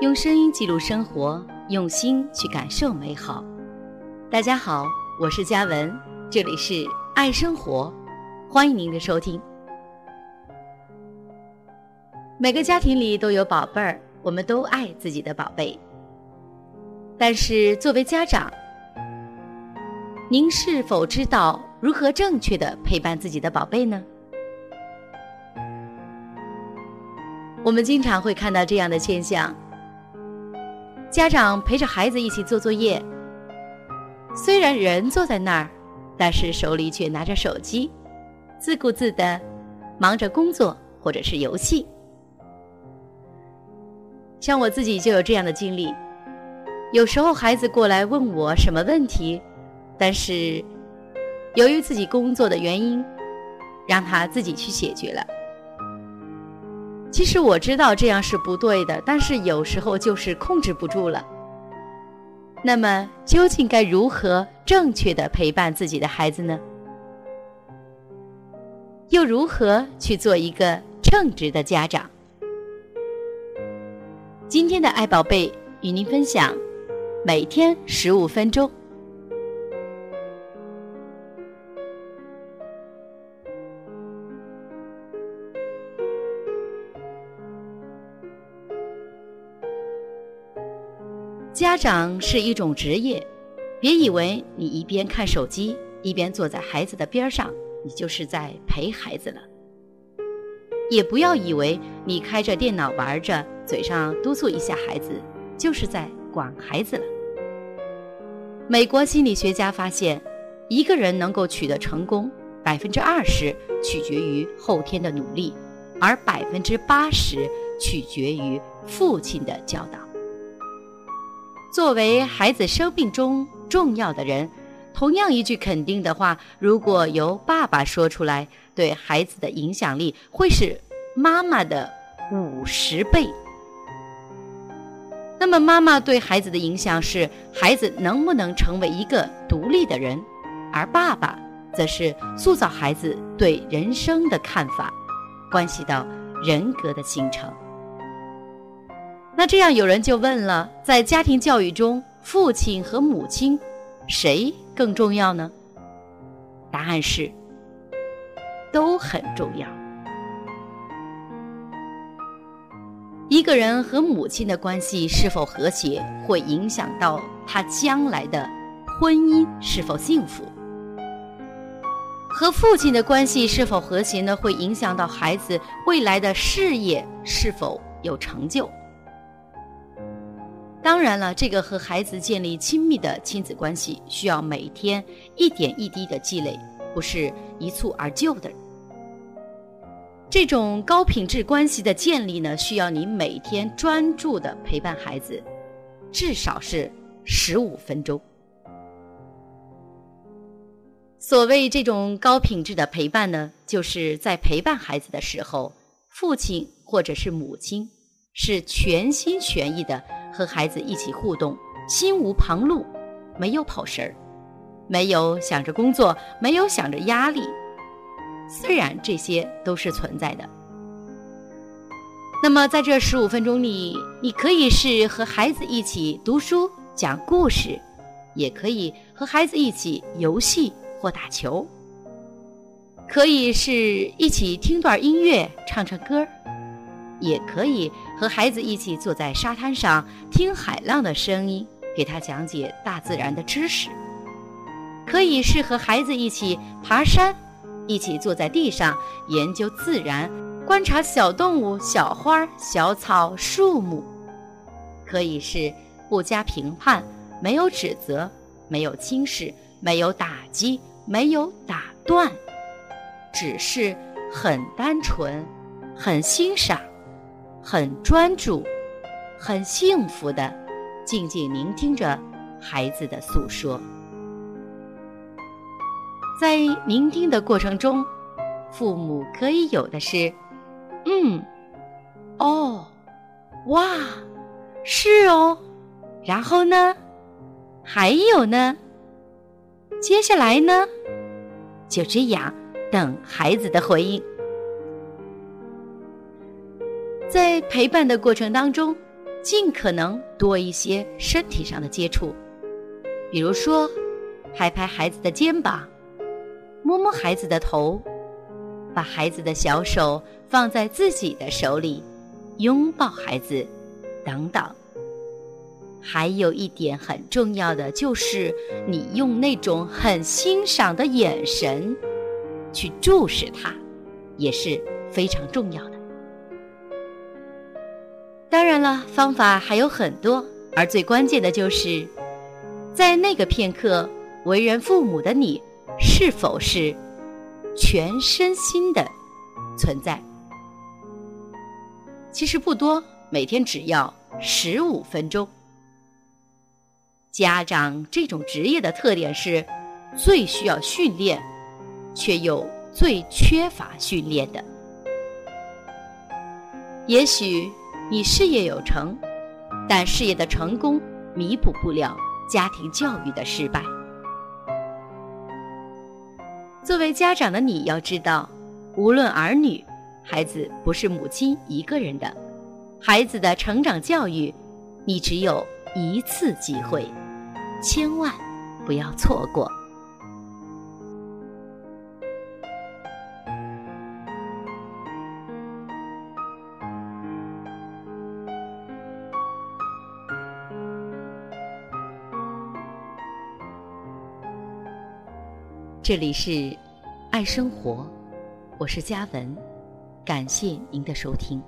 用声音记录生活，用心去感受美好。大家好，我是嘉文，这里是爱生活，欢迎您的收听。每个家庭里都有宝贝儿，我们都爱自己的宝贝。但是作为家长，您是否知道如何正确的陪伴自己的宝贝呢？我们经常会看到这样的现象：家长陪着孩子一起做作业，虽然人坐在那儿，但是手里却拿着手机，自顾自的忙着工作或者是游戏。像我自己就有这样的经历，有时候孩子过来问我什么问题，但是由于自己工作的原因，让他自己去解决了。其实我知道这样是不对的，但是有时候就是控制不住了。那么究竟该如何正确的陪伴自己的孩子呢？又如何去做一个称职的家长？今天的爱宝贝与您分享，每天十五分钟。家长是一种职业，别以为你一边看手机，一边坐在孩子的边上，你就是在陪孩子了。也不要以为你开着电脑玩着，嘴上督促一下孩子，就是在管孩子了。美国心理学家发现，一个人能够取得成功，百分之二十取决于后天的努力，而百分之八十取决于父亲的教导。作为孩子生命中重要的人，同样一句肯定的话，如果由爸爸说出来。对孩子的影响力会是妈妈的五十倍。那么，妈妈对孩子的影响是孩子能不能成为一个独立的人，而爸爸则是塑造孩子对人生的看法，关系到人格的形成。那这样有人就问了：在家庭教育中，父亲和母亲谁更重要呢？答案是。都很重要。一个人和母亲的关系是否和谐，会影响到他将来的婚姻是否幸福；和父亲的关系是否和谐呢？会影响到孩子未来的事业是否有成就。当然了，这个和孩子建立亲密的亲子关系，需要每天一点一滴的积累。不是一蹴而就的。这种高品质关系的建立呢，需要你每天专注的陪伴孩子，至少是十五分钟。所谓这种高品质的陪伴呢，就是在陪伴孩子的时候，父亲或者是母亲是全心全意的和孩子一起互动，心无旁骛，没有跑神儿。没有想着工作，没有想着压力，虽然这些都是存在的。那么在这十五分钟里，你可以是和孩子一起读书、讲故事，也可以和孩子一起游戏或打球，可以是一起听段音乐、唱唱歌，也可以和孩子一起坐在沙滩上听海浪的声音，给他讲解大自然的知识。可以是和孩子一起爬山，一起坐在地上研究自然，观察小动物、小花、小草、树木；可以是不加评判，没有指责，没有轻视，没有打击，没有打断，只是很单纯、很欣赏、很专注、很幸福的静静聆听着孩子的诉说。在聆听的过程中，父母可以有的是，嗯，哦，哇，是哦，然后呢，还有呢，接下来呢，就这样等孩子的回应。在陪伴的过程当中，尽可能多一些身体上的接触，比如说，拍拍孩子的肩膀，摸摸孩子的头，把孩子的小手放在自己的手里，拥抱孩子，等等。还有一点很重要的就是，你用那种很欣赏的眼神去注视他，也是非常重要的。当然了，方法还有很多，而最关键的就是，在那个片刻，为人父母的你是否是全身心的存在？其实不多，每天只要十五分钟。家长这种职业的特点是，最需要训练，却又最缺乏训练的。也许你事业有成，但事业的成功弥补不了家庭教育的失败。作为家长的你要知道，无论儿女，孩子不是母亲一个人的，孩子的成长教育，你只有一次机会。千万不要错过！这里是爱生活，我是嘉文，感谢您的收听。